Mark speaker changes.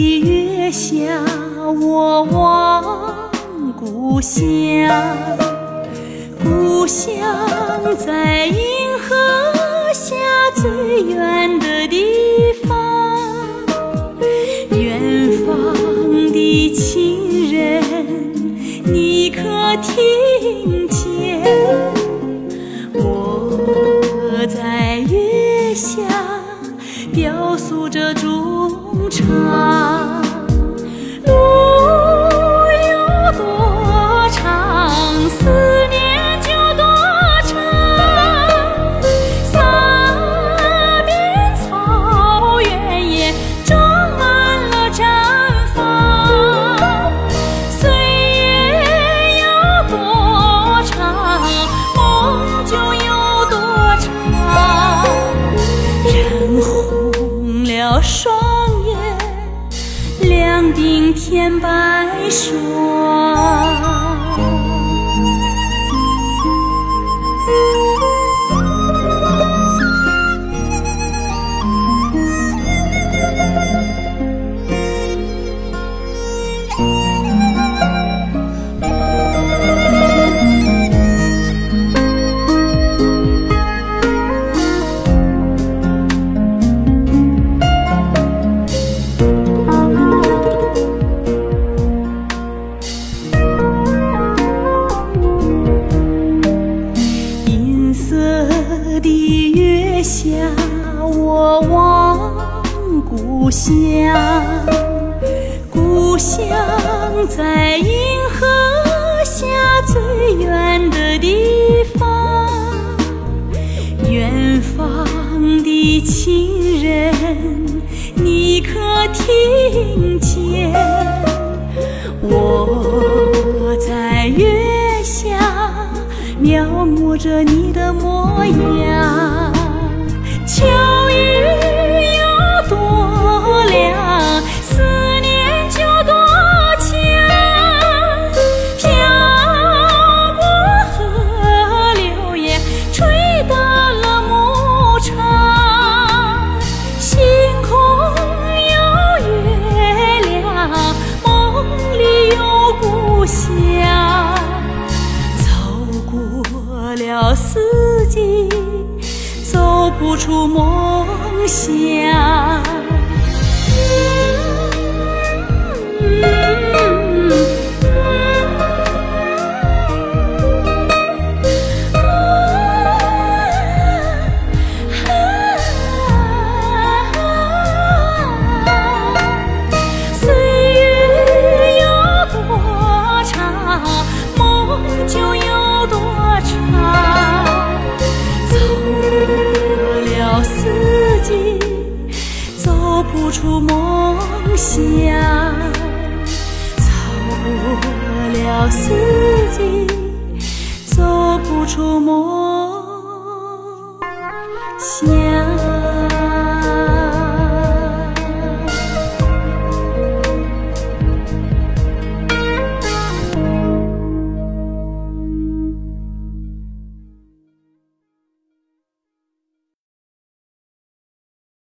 Speaker 1: 月下我望故乡故乡在银河下最远的地方远方的亲人你可听见我在月下雕塑着衷肠白说。下，我望故乡。故乡在银河下最远的地方。远方的亲人，你可听见？我在月下描摹着你的模样，秋雨有多凉，思念就多强。漂泊河流也吹到了牧场，星空有月亮，梦里有故乡。走过了四季，走不出梦想。走不出梦想。走过了四季，走不出梦。